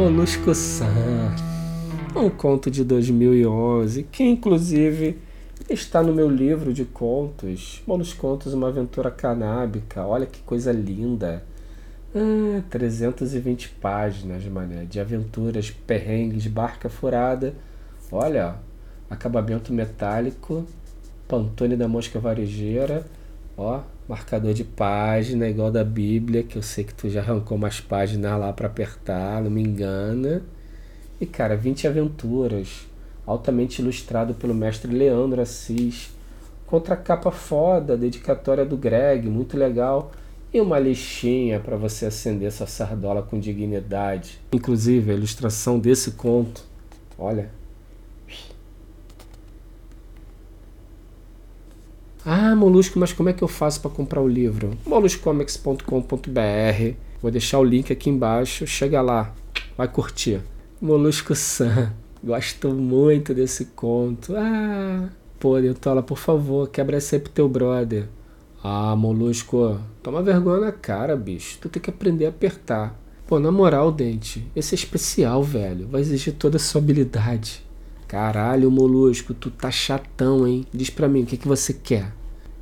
Molusco San, um conto de 2011 que inclusive está no meu livro de contos, Molos Contos, uma aventura canábica. Olha que coisa linda. Ah, 320 páginas, mané, de aventuras, perrengues, barca furada. Olha, acabamento metálico, pantone da mosca varejeira, ó, marcador de página igual da Bíblia, que eu sei que tu já arrancou umas páginas lá para apertar, não me engana. E cara, 20 aventuras, altamente ilustrado pelo mestre Leandro Assis, contra capa foda, dedicatória do Greg, muito legal. E uma listinha para você acender sua sardola com dignidade. Inclusive, a ilustração desse conto, olha, Ah, Molusco, mas como é que eu faço para comprar o livro? moluscomics.com.br. Vou deixar o link aqui embaixo. Chega lá, vai curtir. Molusco San. Gosto muito desse conto. Ah, pô, Dentola, por favor, quebra pro teu brother. Ah, Molusco, toma vergonha na cara, bicho. Tu tem que aprender a apertar. Pô, na moral, Dente, esse é especial, velho. Vai exigir toda a sua habilidade. Caralho, Molusco, tu tá chatão, hein? Diz pra mim, o que, que você quer?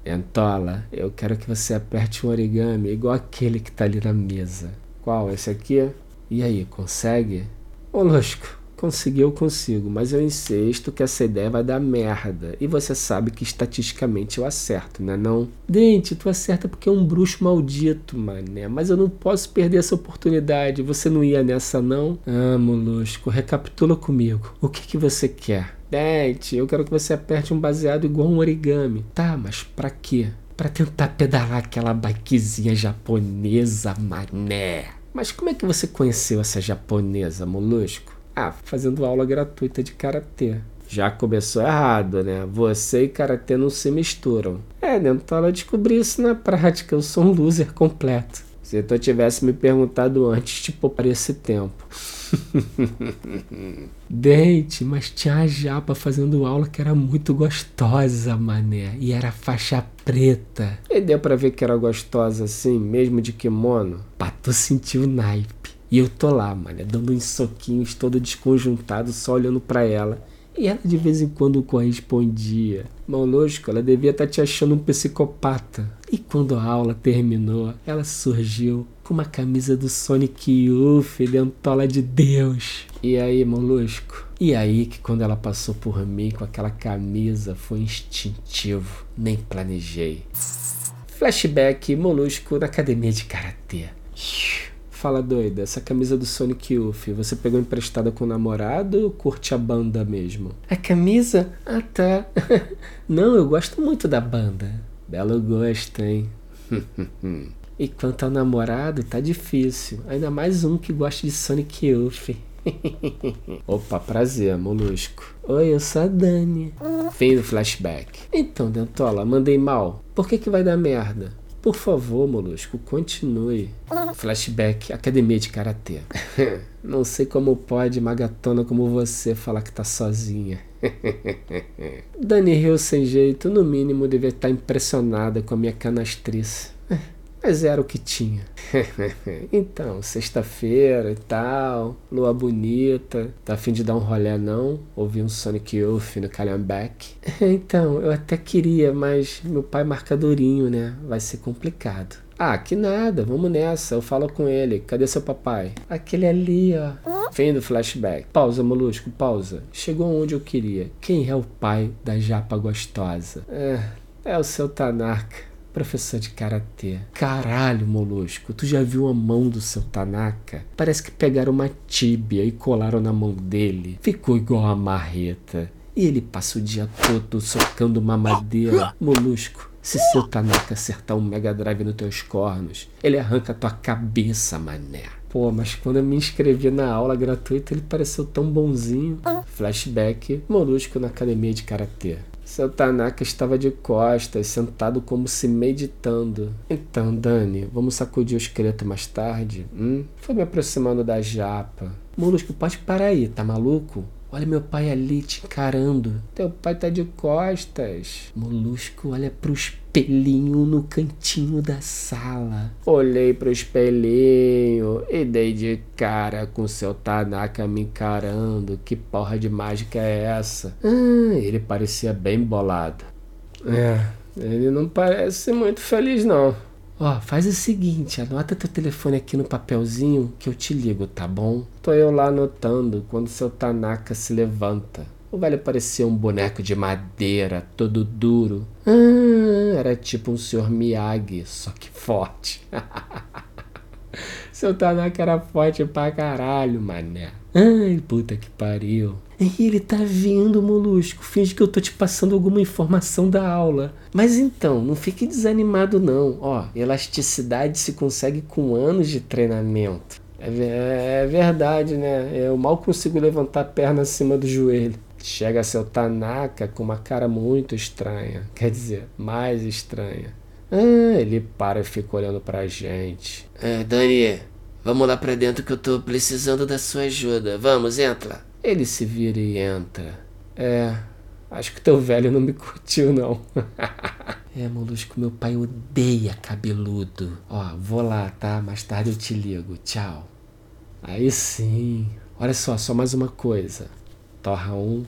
Entola, eu quero que você aperte um origami igual aquele que tá ali na mesa. Qual? Esse aqui? E aí, consegue? Ô, Losco, conseguir eu consigo, mas eu insisto que essa ideia vai dar merda. E você sabe que estatisticamente eu acerto, né não? Dente, tu acerta porque é um bruxo maldito, mané. Mas eu não posso perder essa oportunidade. Você não ia nessa, não? Ah, Molusco, recapitula comigo. O que, que você quer? Dente, eu quero que você aperte um baseado igual um origami. Tá, mas pra quê? Pra tentar pedalar aquela bikezinha japonesa, mané. Mas como é que você conheceu essa japonesa, molusco? Ah, fazendo aula gratuita de karatê. Já começou errado, né? Você e karatê não se misturam. É, então ela descobri isso na prática. Eu sou um loser completo. Se tu tivesse me perguntado antes, te pouparia esse tempo. Dente, mas tinha a japa fazendo aula que era muito gostosa, mané. E era faixa preta. E deu pra ver que era gostosa assim, mesmo de kimono. Pra tu sentir o naipe. E eu tô lá, mané, dando uns soquinhos, todo desconjuntado, só olhando para ela. E ela de vez em quando correspondia. Mal lógico, ela devia estar tá te achando um psicopata. E quando a aula terminou, ela surgiu com uma camisa do Sonic Youth, dentola de Deus. E aí, molusco? E aí que quando ela passou por mim com aquela camisa foi instintivo, nem planejei. Flashback molusco na academia de karatê. Fala doida, essa camisa do Sonic Youth, você pegou emprestada com o namorado ou curte a banda mesmo? A camisa? Ah tá. Não, eu gosto muito da banda. Belo gosto, hein? e quanto ao namorado, tá difícil. Ainda mais um que gosta de Sonic Youth. Opa, prazer, molusco. Oi, eu sou a Dani. Fim do flashback. Então, Dentola, mandei mal. Por que que vai dar merda? Por favor, Molusco, continue. Flashback, academia de karatê. Não sei como pode magatona como você falar que tá sozinha. Dani riu sem jeito, no mínimo devia estar impressionada com a minha canastrice mas era o que tinha. então, sexta-feira e tal, lua bonita, tá afim de dar um rolé não? Ouvir um Sonic Youth no Calhambeck? então, eu até queria, mas meu pai marcadorinho, né? Vai ser complicado. Ah, que nada, vamos nessa, eu falo com ele. Cadê seu papai? Aquele ali, ó. Fim do flashback. Pausa, molusco, pausa. Chegou onde eu queria. Quem é o pai da japa gostosa? É, é o seu Tanaka professor de karatê. Caralho, molusco, tu já viu a mão do seu Tanaka? Parece que pegaram uma tíbia e colaram na mão dele. Ficou igual a marreta. E ele passa o dia todo socando uma madeira. Molusco, se seu Tanaka acertar um Mega Drive nos teus cornos, ele arranca tua cabeça, mané. Pô, mas quando eu me inscrevi na aula gratuita, ele pareceu tão bonzinho. Flashback, molusco na academia de karatê. Seu Tanaka estava de costas, sentado como se meditando. Então, Dani, vamos sacudir o esqueleto mais tarde? Hum? Foi me aproximando da japa. Molusco, pode parar aí, tá maluco? Olha meu pai ali te encarando. Teu pai tá de costas. Molusco olha pro espelhinho no cantinho da sala. Olhei pro espelhinho e dei de cara com seu Tanaka me encarando. Que porra de mágica é essa? Ah, ele parecia bem bolado. É, ele não parece muito feliz não. Ó, faz o seguinte, anota teu telefone aqui no papelzinho que eu te ligo, tá bom? Tô eu lá anotando quando seu Tanaka se levanta. O velho parecia um boneco de madeira, todo duro. Ah, era tipo um senhor Miyagi, só que forte. seu Tanaka era forte pra caralho, mané. Ai, puta que pariu. Ele tá vindo, molusco. Finge que eu tô te passando alguma informação da aula. Mas então, não fique desanimado não. Ó, elasticidade se consegue com anos de treinamento. É, é verdade, né? Eu mal consigo levantar a perna acima do joelho. Chega seu Tanaka com uma cara muito estranha. Quer dizer, mais estranha. Ah, ele para e fica olhando pra gente. É, Dani, vamos lá pra dentro que eu tô precisando da sua ajuda. Vamos, entra. Ele se vira e entra. É, acho que teu velho não me curtiu, não. é, Molusco, meu pai odeia cabeludo. Ó, vou lá, tá? Mais tarde eu te ligo. Tchau. Aí sim. Olha só, só mais uma coisa. Torra um.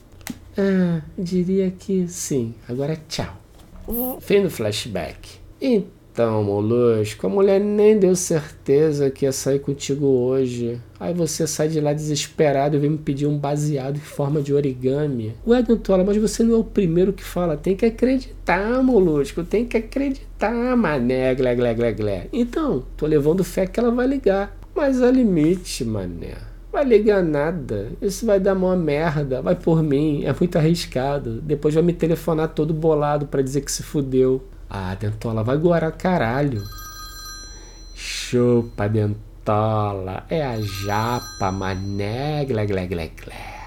Ah, diria que sim. Agora tchau. Fim do flashback. Então. Molusco, a mulher nem deu certeza que ia sair contigo hoje. Aí você sai de lá desesperado e vem me pedir um baseado em forma de origami. Ué, Dantola, mas você não é o primeiro que fala. Tem que acreditar, molusco. Tem que acreditar, mané, glé, glé, glé, glé. Então, tô levando fé que ela vai ligar. Mas há limite, mané. Vai ligar nada. Isso vai dar uma merda. Vai por mim. É muito arriscado. Depois vai me telefonar todo bolado para dizer que se fudeu. Ah, Dentola, vai gorar caralho. Chupa, Dentola. É a japa, mané, glé, glé, glé, glé.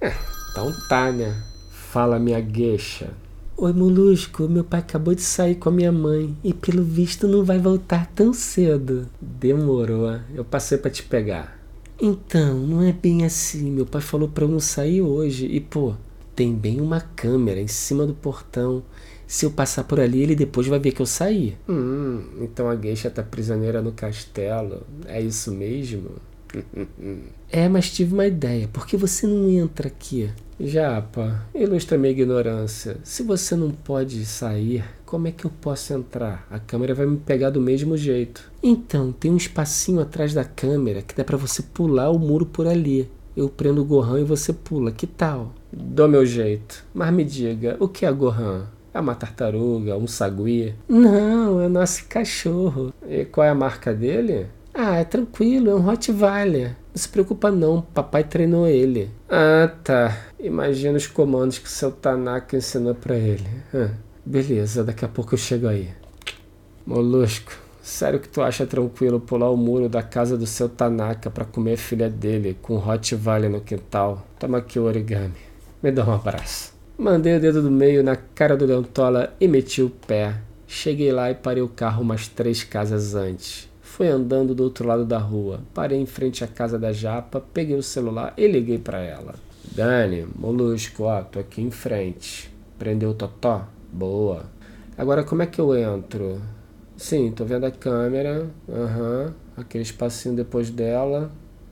É, então tá, né? Fala, minha gueixa. Oi, Molusco. Meu pai acabou de sair com a minha mãe e pelo visto não vai voltar tão cedo. Demorou. Eu passei para te pegar. Então, não é bem assim. Meu pai falou para eu não sair hoje e, pô, tem bem uma câmera em cima do portão. Se eu passar por ali, ele depois vai ver que eu saí. Hum, então a geisha tá prisioneira no castelo. É isso mesmo? é, mas tive uma ideia. Por que você não entra aqui? Japa, ilustra minha ignorância. Se você não pode sair, como é que eu posso entrar? A câmera vai me pegar do mesmo jeito. Então, tem um espacinho atrás da câmera que dá para você pular o muro por ali. Eu prendo o Gohan e você pula. Que tal? Dou meu jeito. Mas me diga, o que é Gohan? É uma tartaruga, um sagui? Não, é nosso cachorro. E qual é a marca dele? Ah, é tranquilo, é um Rottweiler. Não se preocupa não, papai treinou ele. Ah, tá. Imagina os comandos que seu Tanaka ensinou para ele. Ah, beleza, daqui a pouco eu chego aí. Molusco, sério que tu acha tranquilo pular o muro da casa do seu Tanaka para comer a filha dele com um Rottweiler no quintal? Toma aqui o origami. Me dá um abraço. Mandei o dedo do meio na cara do Dentola e meti o pé. Cheguei lá e parei o carro umas três casas antes. Fui andando do outro lado da rua. Parei em frente à casa da Japa, peguei o celular e liguei para ela. Dani, molusco, ó, tô aqui em frente. Prendeu o totó? Boa. Agora como é que eu entro? Sim, tô vendo a câmera. Aham. Uhum. Aquele espacinho depois dela.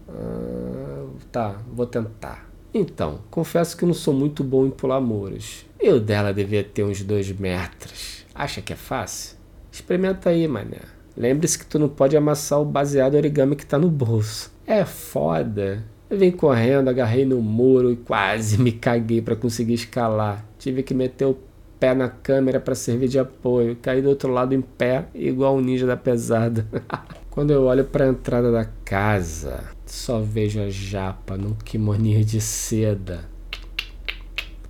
Ah, tá, vou tentar. Então, confesso que não sou muito bom em pular muros. E o dela devia ter uns dois metros. Acha que é fácil? Experimenta aí, mané. Lembre-se que tu não pode amassar o baseado origami que tá no bolso. É foda. Eu vim correndo, agarrei no muro e quase me caguei para conseguir escalar. Tive que meter o pé na câmera para servir de apoio. Caí do outro lado em pé, igual um ninja da pesada. Quando eu olho para a entrada da casa, só vejo a japa num kimoninho de seda.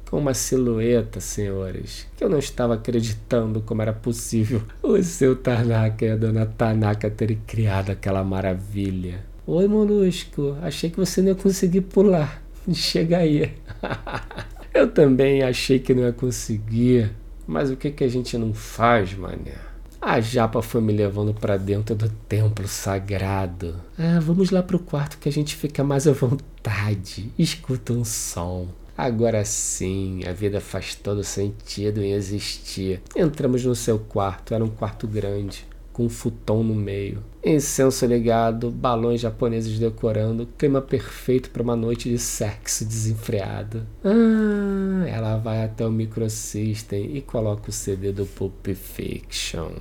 Com uma silhueta, senhores, que eu não estava acreditando como era possível o seu Tanaka e a dona Tanaka terem criado aquela maravilha. Oi, Molusco, achei que você não ia conseguir pular. Chega aí. eu também achei que não ia conseguir. Mas o que, que a gente não faz, mané? A japa foi me levando para dentro do templo sagrado. Ah, vamos lá pro quarto que a gente fica mais à vontade. Escuta um som. Agora sim, a vida faz todo sentido em existir. Entramos no seu quarto, era um quarto grande, com um futon no meio. Incenso ligado, balões japoneses decorando, clima perfeito para uma noite de sexo desenfreado. Ah, ela vai até o microsystem e coloca o CD do Pulp Fiction.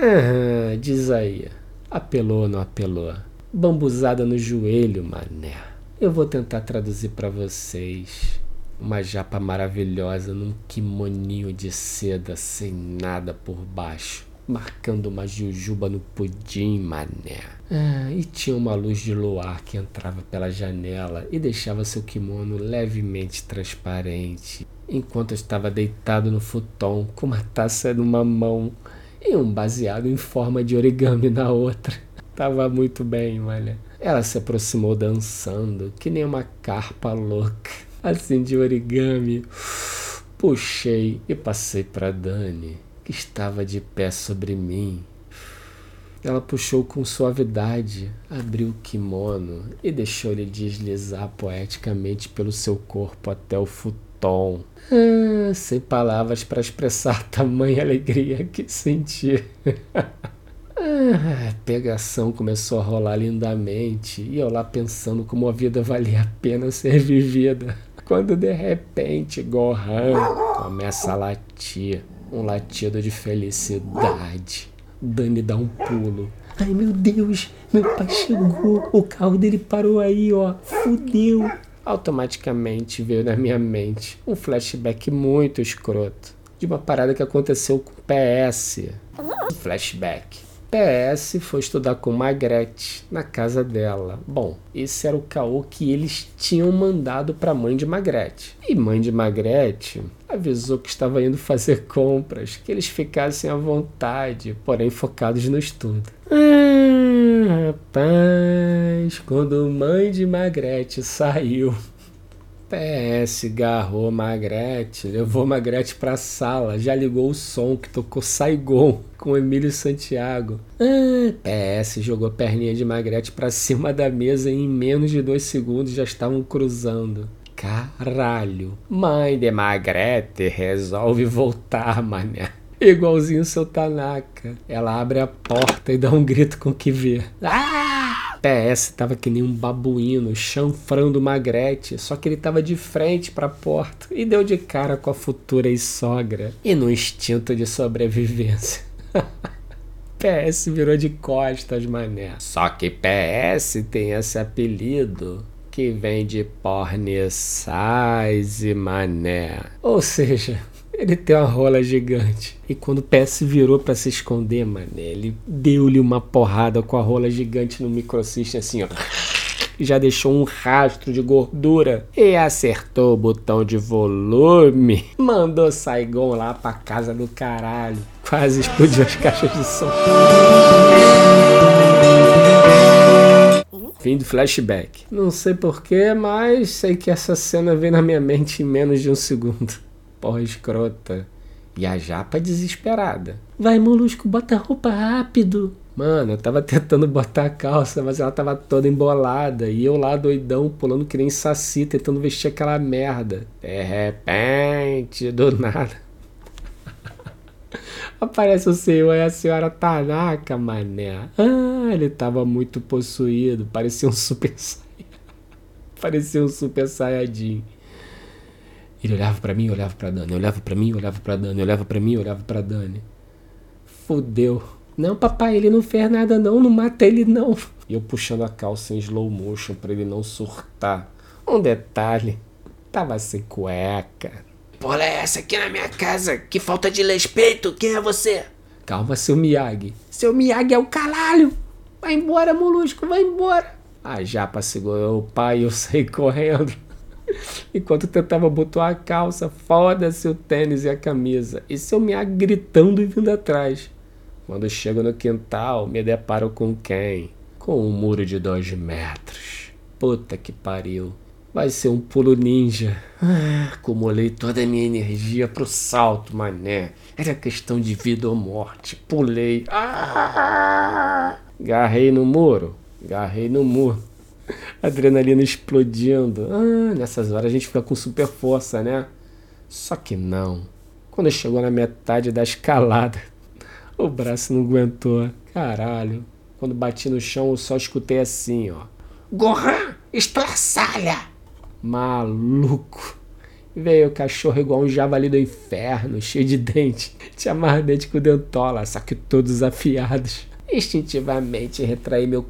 Ah, diz aí. Apelou ou não apelou? Bambuzada no joelho, mané. Eu vou tentar traduzir para vocês. Uma japa maravilhosa num kimoninho de seda sem nada por baixo, marcando uma jujuba no pudim, mané. Ah, e tinha uma luz de luar que entrava pela janela e deixava seu kimono levemente transparente, enquanto eu estava deitado no futon com uma taça numa mão e um baseado em forma de origami na outra. Tava muito bem, olha. Ela se aproximou dançando, que nem uma carpa louca, assim de origami. Puxei e passei para Dani, que estava de pé sobre mim. Ela puxou com suavidade, abriu o kimono e deixou-lhe deslizar poeticamente pelo seu corpo até o futon. Ah, sem palavras para expressar tamanha alegria que senti. ah, pegação começou a rolar lindamente e eu lá pensando como a vida valia a pena ser vivida. Quando de repente Gohan começa a latir, um latido de felicidade. Dani dá um pulo. Ai meu Deus, meu pai chegou. O carro dele parou aí, ó. Fudeu. Automaticamente veio na minha mente um flashback muito escroto de uma parada que aconteceu com o PS. Flashback. PS foi estudar com Magrete na casa dela. Bom, esse era o caô que eles tinham mandado para a mãe de Magrete. E mãe de Magrete avisou que estava indo fazer compras, que eles ficassem à vontade, porém focados no estudo. Ah, rapaz, quando mãe de Magrete saiu PS garrou Magrete, levou Magrete pra sala, já ligou o som que tocou Saigon com Emílio Santiago. Ah, PS jogou perninha de Magrete pra cima da mesa e em menos de dois segundos já estavam cruzando. Caralho. Mãe de Magrete resolve voltar, mané. Igualzinho seu Tanaka. Ela abre a porta e dá um grito com o que vê. Ah! PS tava que nem um babuíno chanfrando Magrete, só que ele tava de frente para a porta e deu de cara com a futura ex-sogra. E no instinto de sobrevivência. PS virou de costas, mané. Só que PS tem esse apelido que vem de porne size, mané. Ou seja, ele tem uma rola gigante. E quando o PS virou para se esconder, mano, ele deu-lhe uma porrada com a rola gigante no microsystem assim, ó. Já deixou um rastro de gordura e acertou o botão de volume. Mandou Saigon lá pra casa do caralho. Quase explodiu as caixas de som. Fim do flashback. Não sei porquê, mas sei que essa cena veio na minha mente em menos de um segundo porra escrota. E a japa desesperada. Vai, molusco, bota a roupa rápido. Mano, eu tava tentando botar a calça, mas ela tava toda embolada. E eu lá doidão, pulando que nem saci, tentando vestir aquela merda. De repente, do nada. Aparece o senhor e a senhora Tanaka, mané. Ah, ele tava muito possuído. Parecia um super Parecia um super saiyajin. Ele olhava para mim, olhava para Dani, olhava para mim, olhava para Dani, olhava para mim, olhava para Dani. Fudeu. Não, papai, ele não fez nada não, não mata ele não. E eu puxando a calça em slow motion para ele não surtar. Um detalhe, tava sem cueca. Porra é essa aqui na minha casa? Que falta de respeito, quem é você? Calma, seu Miyagi. Seu Miyagi é o caralho. Vai embora, molusco, vai embora. A japa segurou o pai e eu saí correndo. Enquanto tentava botar a calça, foda-se o tênis e a camisa. E seu Miyagi gritando e vindo atrás. Quando chego no quintal, me deparo com quem? Com um muro de dois metros. Puta que pariu. Vai ser um pulo ninja. Ah, acumulei toda a minha energia pro salto, mané. Era questão de vida ou morte. Pulei. Ah! Garrei no muro. Garrei no muro. Adrenalina explodindo. Ah, nessas horas a gente fica com super força, né? Só que não. Quando chegou na metade da escalada, o braço não aguentou. Caralho. Quando bati no chão, eu só escutei assim, ó. Gohan, estraçalha! Maluco. Veio o cachorro igual um javali do inferno, cheio de dente. Tinha mais dente com dentola, só que todos afiados. Instintivamente retraí meu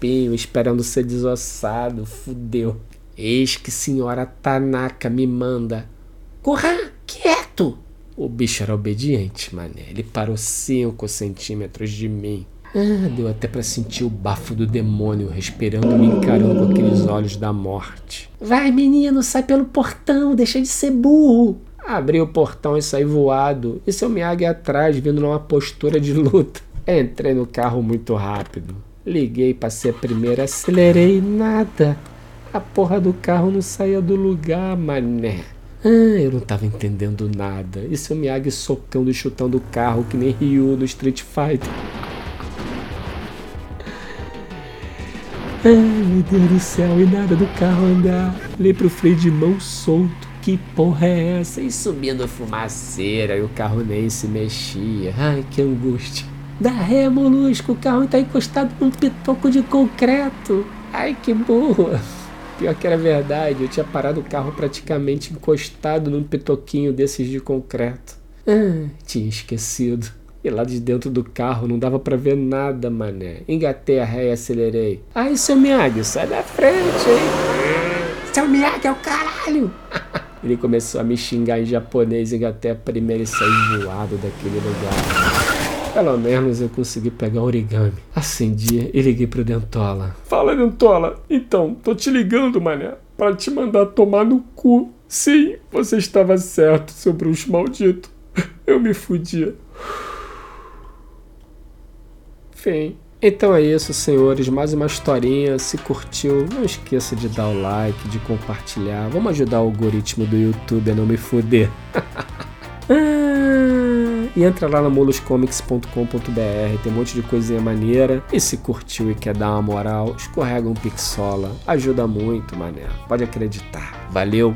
corpinho, esperando ser desossado. Fudeu. Eis que senhora Tanaka me manda. Corra, quieto! O bicho era obediente, mané. Ele parou cinco centímetros de mim. Ah, deu até para sentir o bafo do demônio respirando me encarando com aqueles olhos da morte. Vai, menino, sai pelo portão, deixa de ser burro. Abri o portão e saí voado, e seu Miyagi atrás, vindo numa postura de luta. Entrei no carro muito rápido. Liguei, passei a primeira, acelerei nada. A porra do carro não saía do lugar, mané. Ah, eu não tava entendendo nada. E seu Miyagi socando e chutando o carro que nem Ryu no Street Fighter. Ai, meu Deus do céu, e nada do carro andar. Olhei pro freio de mão solto. Que porra é essa? E subindo fumaceira e o carro nem se mexia. Ai, que angústia. Dá ré, molusco, o carro tá encostado num pitoco de concreto. Ai, que burro. Pior que era verdade, eu tinha parado o carro praticamente encostado num pitoquinho desses de concreto. Ah, tinha esquecido. E lá de dentro do carro não dava para ver nada, mané. Engatei a ré e acelerei. Ai, seu Miyagi, sai da frente, hein? Seu Miyagi é o caralho! Ele começou a me xingar em japonês, engatei a primeira e saí voado daquele lugar. Pelo menos eu consegui pegar origami. Acendi e liguei pro Dentola. Fala, Dentola. Então, tô te ligando, mané, para te mandar tomar no cu. Sim, você estava certo, seu bruxo maldito. Eu me fudia. Enfim. Então é isso, senhores. Mais uma historinha. Se curtiu, não esqueça de dar o like, de compartilhar. Vamos ajudar o algoritmo do YouTube a não me foder. e entra lá no moluscomics.com.br, tem um monte de coisinha maneira. E se curtiu e quer dar uma moral, escorrega um pixola. Ajuda muito, mané. Pode acreditar. Valeu!